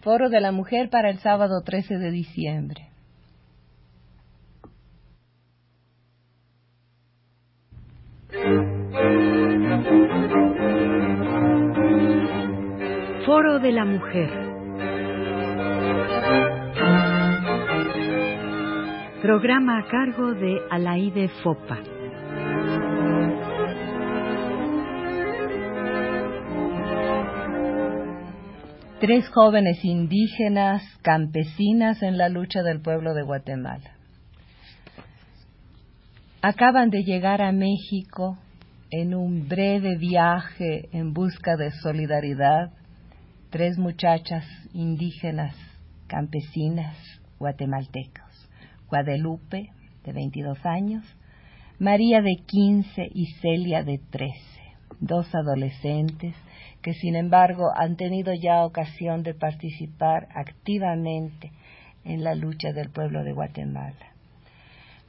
Foro de la Mujer para el sábado 13 de diciembre. Foro de la Mujer. Programa a cargo de Alaide Fopa. Tres jóvenes indígenas campesinas en la lucha del pueblo de Guatemala. Acaban de llegar a México en un breve viaje en busca de solidaridad tres muchachas indígenas campesinas guatemaltecos, Guadalupe, de 22 años, María de 15 y Celia de 13, dos adolescentes que sin embargo han tenido ya ocasión de participar activamente en la lucha del pueblo de Guatemala.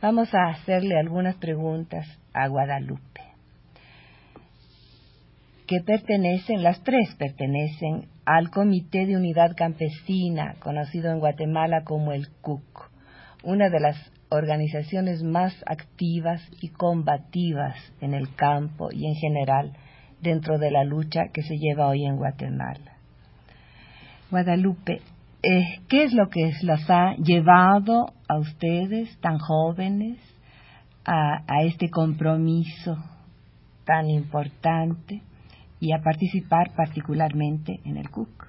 Vamos a hacerle algunas preguntas a Guadalupe, que pertenecen, las tres pertenecen al Comité de Unidad Campesina, conocido en Guatemala como el CUC, una de las organizaciones más activas y combativas en el campo y en general dentro de la lucha que se lleva hoy en Guatemala. Guadalupe, eh, ¿qué es lo que las ha llevado a ustedes, tan jóvenes, a, este compromiso tan importante y a participar particularmente en el CUC?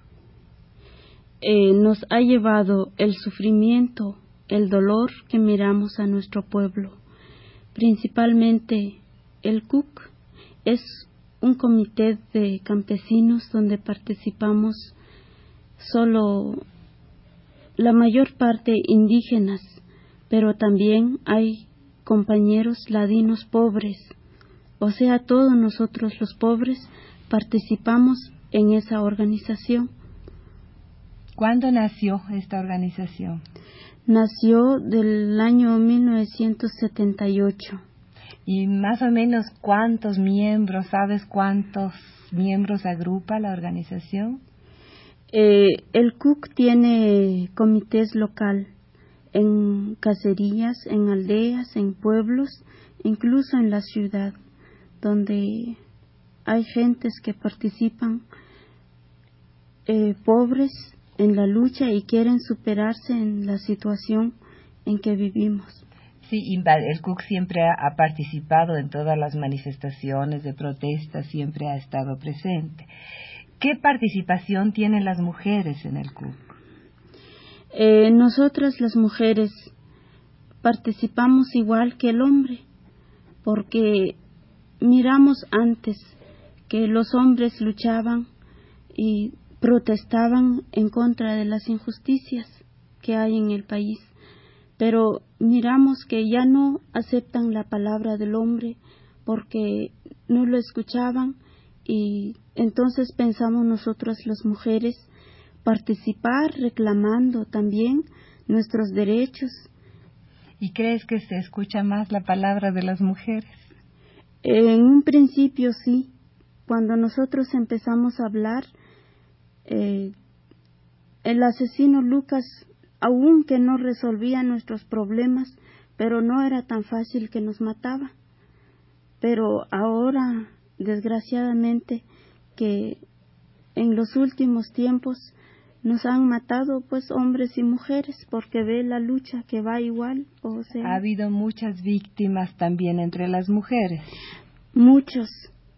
Eh, nos ha llevado el sufrimiento, el dolor que miramos a nuestro pueblo. Principalmente el CUC es un comité de campesinos donde participamos solo la mayor parte indígenas, pero también hay compañeros ladinos pobres, o sea, todos nosotros los pobres participamos en esa organización. ¿Cuándo nació esta organización? Nació del año 1978. ¿Y más o menos cuántos miembros, sabes cuántos miembros agrupa la organización? Eh, el CUC tiene comités local en cacerías, en aldeas, en pueblos, incluso en la ciudad, donde hay gentes que participan eh, pobres en la lucha y quieren superarse en la situación en que vivimos. Sí, el CUC siempre ha, participado en todas las manifestaciones de protesta, siempre ha estado presente. ¿Qué participación tienen las mujeres en el CUC? Eh, nosotras las mujeres participamos igual que el hombre, porque miramos antes que los hombres luchaban y protestaban en contra de las injusticias que hay en el país pero miramos que ya no aceptan la palabra del hombre porque no lo escuchaban y entonces pensamos nosotros las mujeres participar reclamando también nuestros derechos. ¿Y crees que se escucha más la palabra de las mujeres? En un principio sí. Cuando nosotros empezamos a hablar, eh, el asesino Lucas aunque no resolvía nuestros problemas, pero no era tan fácil que nos mataba. Pero ahora, desgraciadamente, que en los últimos tiempos nos han matado pues hombres y mujeres porque ve la lucha que va igual o sea. Ha habido muchas víctimas también entre las mujeres. Muchos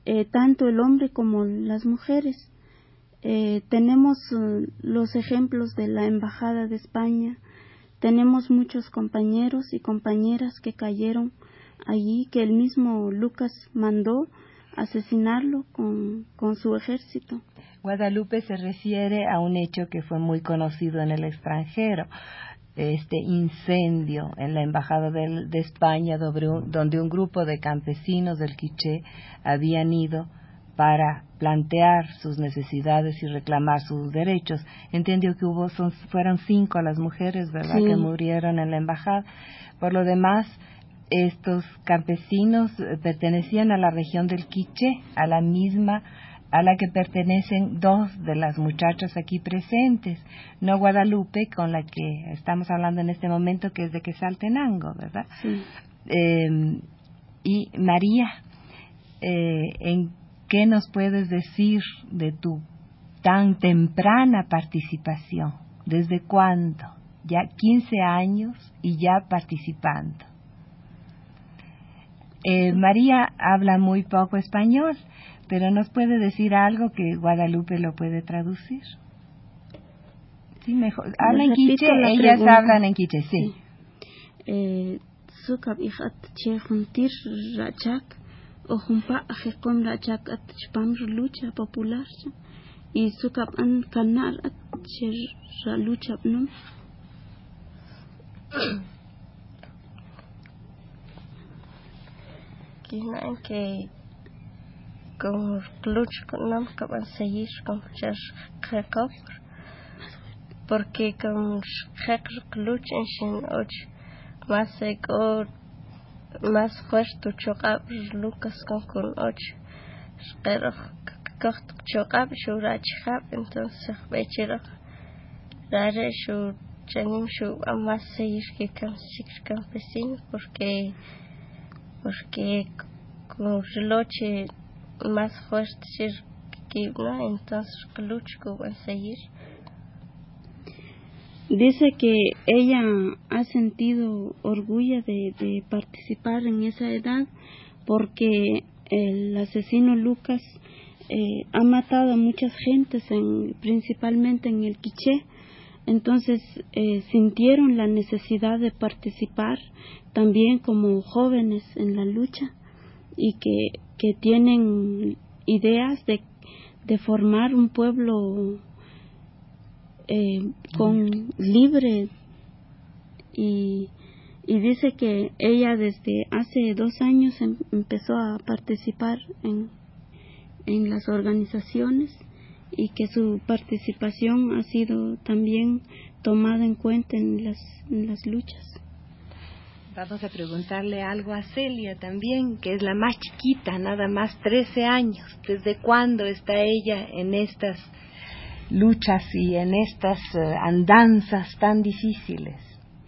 eh, tanto el hombre como las mujeres eh, tenemos eh, los ejemplos de la Embajada de España, tenemos muchos compañeros y compañeras que cayeron allí, que el mismo Lucas mandó asesinarlo con, su ejército. Guadalupe se refiere a un hecho que fue muy conocido en el extranjero, este incendio en la Embajada de, de España, donde un grupo de campesinos del Quiché habían ido para plantear sus necesidades y reclamar sus derechos. Entendió que hubo, son, fueron cinco las mujeres, ¿verdad?, que murieron en la embajada. Por lo demás, estos campesinos eh, pertenecían a la región del Quiché, a la misma a la que pertenecen dos de las muchachas aquí presentes, no Guadalupe, con la que estamos hablando en este momento, que es de Quesaltenango, ¿verdad? Sí. Eh, y María, eh, ¿en qué nos puedes decir de tu tan temprana participación? ¿Desde cuándo? Ya 15 años y ya participando. Eh, María habla muy poco español, pero nos puede decir algo que Guadalupe lo puede traducir. Sí, mejor. Habla en quiche, ellas hablan en quiche, sí. Eh, sukab ihat che juntir rachak o jumpa ajekom rachak at chpam lucha popular y sukab an kanar at che lucha no Kina que con lucha con nam kaban seguir con chas khakop porque con khak lucha en shin och más ego más fuerte chocab Lucas con con och pero kocht chocab shurach khab entonces bechero rare shu chanim shu amas seguir que kan campesino porque porque con reloche más fuerte ser que no entonces lucho que a seguir Dice que ella ha sentido orgullo de, de participar en esa edad porque el asesino Lucas eh, ha matado a muchas gentes, en, principalmente en el Quiché. Entonces eh, sintieron la necesidad de participar también como jóvenes en la lucha y que, que tienen ideas de, de formar un pueblo eh, con libre y, y dice que ella desde hace dos años em- empezó a participar en, en las organizaciones y que su participación ha sido también tomada en cuenta en las, las luchas. Vamos a preguntarle algo a Celia también, que es la más chiquita, nada más 13 años. ¿Desde cuándo está ella en estas luchas y en estas eh, andanzas tan difíciles?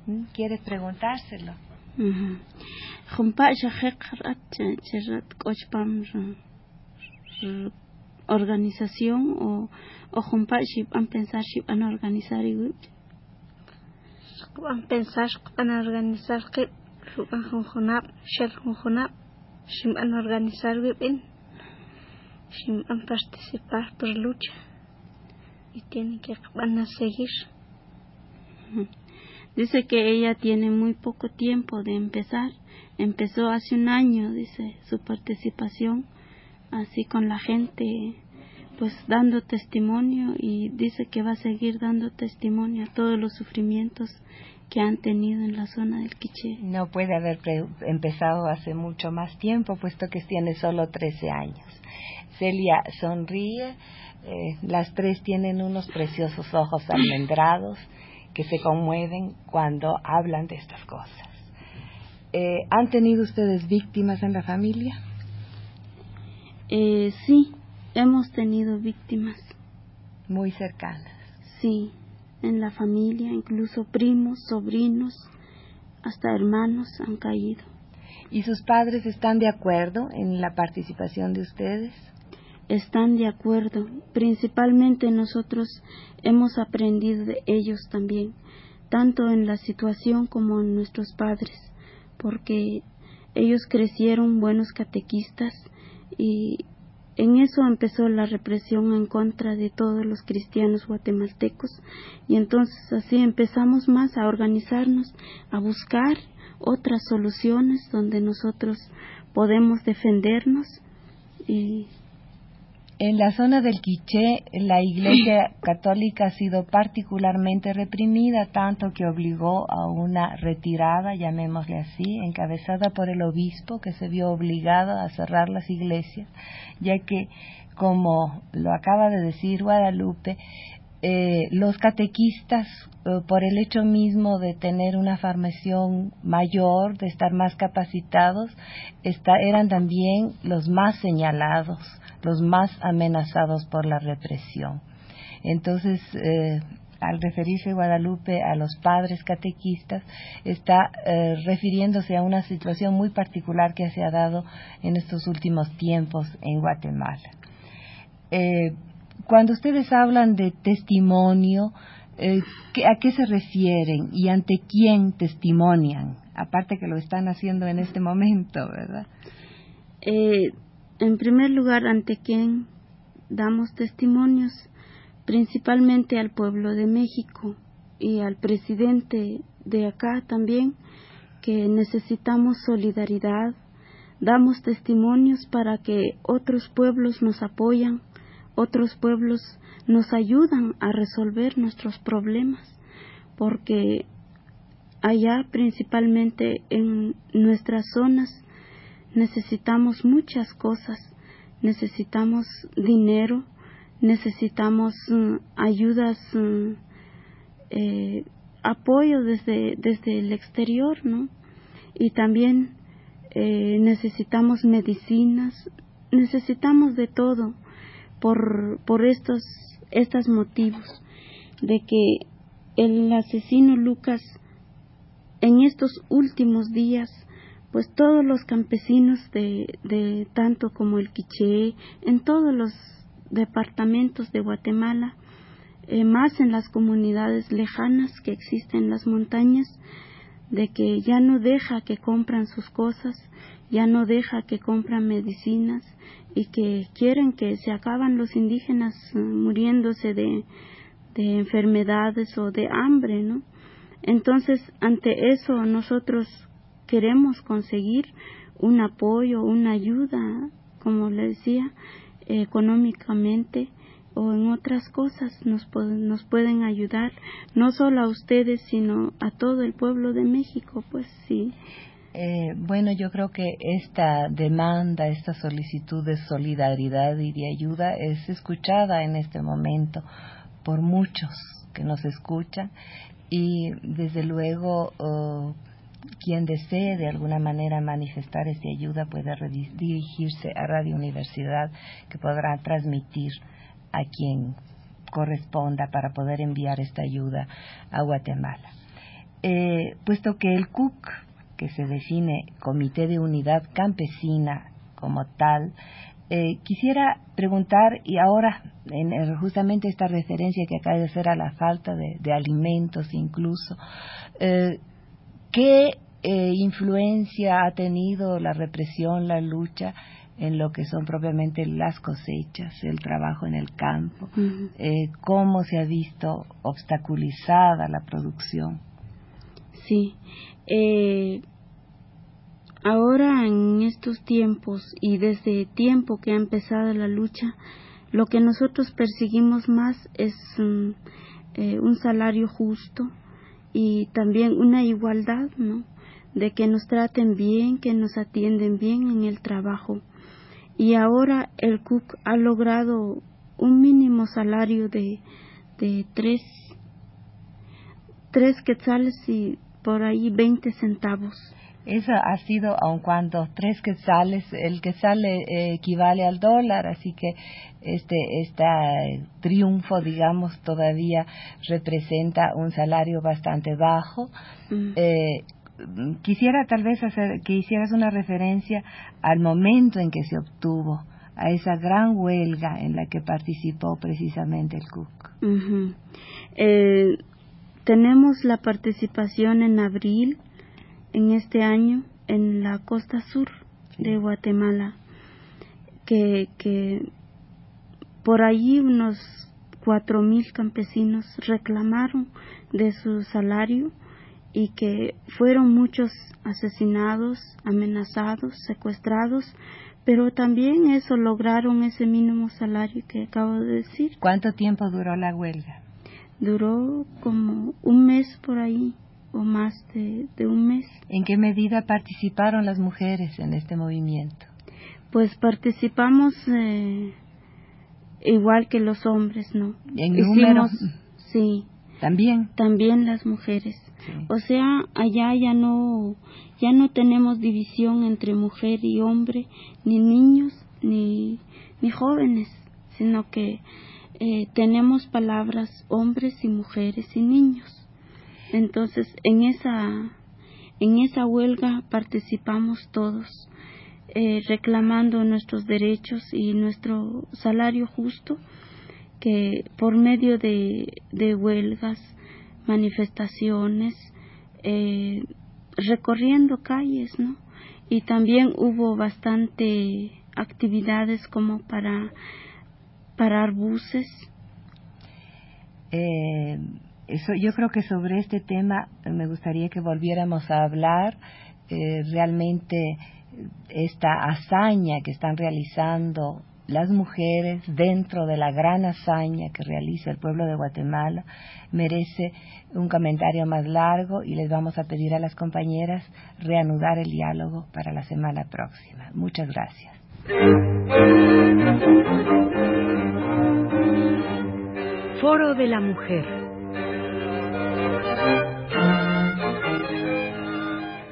¿Mm? ¿Quiere preguntárselo? Organización o o jumpa ship an pensar ship an organizar y van pensar van a organizar que van junjunap shel junjunap shim van a organizar bien shim van a participar por lucha y tienen que van a seguir Dice que ella tiene muy poco tiempo de empezar. Empezó hace un año, dice, su participación así con la gente, pues dando testimonio y dice que va a seguir dando testimonio a todos los sufrimientos que han tenido en la zona del Quiché. No puede haber empezado hace mucho más tiempo, puesto que tiene solo 13 años. Celia sonríe, eh, las tres tienen unos preciosos ojos almendrados que se conmueven cuando hablan de estas cosas. Eh, ¿Han tenido ustedes víctimas en la familia? Eh, sí, hemos tenido víctimas, Muy cercanas. sí, en la familia, incluso primos, sobrinos, hasta hermanos han caído. ¿Y sus padres están de acuerdo en la participación de ustedes? Están de acuerdo. Principalmente nosotros hemos aprendido de ellos también, tanto en la situación como en nuestros padres, porque ellos crecieron buenos catequistas y en eso empezó la represión en contra de todos los cristianos guatemaltecos y entonces así empezamos más a organizarnos, a buscar otras soluciones donde nosotros podemos defendernos y En la zona del Quiché, la Iglesia Católica ha sido particularmente reprimida, tanto que obligó a una retirada, llamémosle así, encabezada por el obispo, que se vio obligado a cerrar las iglesias, ya que, como lo acaba de decir Guadalupe, eh, los catequistas, eh, por el hecho mismo de tener una formación mayor, de estar más capacitados, esta- eran también los más señalados, los más amenazados por la represión. Entonces, eh, al referirse Guadalupe a los padres catequistas, está eh, refiriéndose a una situación muy particular que se ha dado en estos últimos tiempos en Guatemala. Eh, cuando ustedes hablan de testimonio, ¿a qué se refieren y ante quién testimonian? Aparte que lo están haciendo en este momento, ¿verdad? En primer lugar, ante quién damos testimonios principalmente al pueblo de México y al presidente de acá también, que necesitamos solidaridad, damos testimonios para que otros pueblos nos apoyan, otros pueblos nos ayudan a resolver nuestros problemas, porque allá principalmente en nuestras zonas necesitamos muchas cosas, necesitamos dinero, necesitamos mm, ayudas, mm, eh, apoyo desde, desde el exterior, ¿no? Y también eh, necesitamos medicinas, necesitamos de todo por, por estos, estos motivos de que el asesino Lucas en estos últimos días pues todos los campesinos de, tanto como el Quiché, en todos los departamentos de Guatemala, eh, más en las comunidades lejanas que existen en las montañas, de que ya no deja que compran sus cosas, ya no deja que compran medicinas y que quieren que se acaban los indígenas eh, muriéndose de, de enfermedades o de hambre, ¿no? Entonces, ante eso nosotros queremos conseguir un apoyo, una ayuda, como le decía, económicamente o en otras cosas nos, nos pueden ayudar, no solo a ustedes, sino a todo el pueblo de México, pues sí. Eh, bueno, yo creo que esta demanda, esta solicitud de solidaridad y de ayuda es escuchada en este momento por muchos que nos escuchan y desde luego oh, quien desee de alguna manera manifestar esta ayuda puede dirigirse a Radio Universidad que podrá transmitir a quien corresponda para poder enviar esta ayuda a Guatemala. Eh, puesto que el CUC, que se define Comité de Unidad Campesina como tal, eh, quisiera preguntar, y ahora en justamente esta referencia que acaba de hacer a la falta de, alimentos incluso, eh, ¿Qué eh, influencia ha tenido la represión, la lucha en lo que son propiamente las cosechas, el trabajo en el campo? Eh, ¿Cómo se ha visto obstaculizada la producción? Sí. Eh, ahora en estos tiempos y desde tiempo que ha empezado la lucha, lo que nosotros perseguimos más es un salario justo, y también una igualdad, ¿no? De que nos traten bien, que nos atienden bien en el trabajo. Y ahora el CUC ha logrado un mínimo salario de, de tres, tres quetzales y por ahí veinte centavos. Eso ha sido, aun cuando tres quetzales, el quetzal eh, equivale al dólar, así que este, este triunfo, digamos, todavía representa un salario bastante bajo. Mm. Eh, quisiera tal vez hacer que hicieras una referencia al momento en que se obtuvo, a esa gran huelga en la que participó precisamente el CUC. Eh, tenemos la participación en abril en este año en la costa sur de Guatemala, que, que por allí unos cuatro mil campesinos reclamaron de su salario y que fueron muchos asesinados, amenazados, secuestrados, pero también eso lograron ese mínimo salario que acabo de decir. ¿Cuánto tiempo duró la huelga? Duró como un mes por ahí o más de, un mes. ¿En qué medida participaron las mujeres en este movimiento? Pues participamos eh, igual que los hombres, ¿no? ¿En número? Sí. ¿También? También las mujeres. O sea, allá ya no, ya no tenemos división entre mujer y hombre, ni niños, ni, ni jóvenes, sino que eh, tenemos palabras hombres y mujeres y niños. Entonces, en esa, en esa huelga participamos todos, eh, reclamando nuestros derechos y nuestro salario justo, que por medio de, de huelgas, manifestaciones, eh, recorriendo calles, ¿no? Y también hubo bastante actividades como para parar buses. Eh, eso, yo creo que sobre este tema me gustaría que volviéramos a hablar eh, realmente esta hazaña que están realizando las mujeres dentro de la gran hazaña que realiza el pueblo de Guatemala merece un comentario más largo y les vamos a pedir a las compañeras reanudar el diálogo para la semana próxima. Muchas gracias. Foro de la Mujer.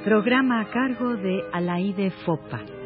Programa a cargo de Alaide Fopa.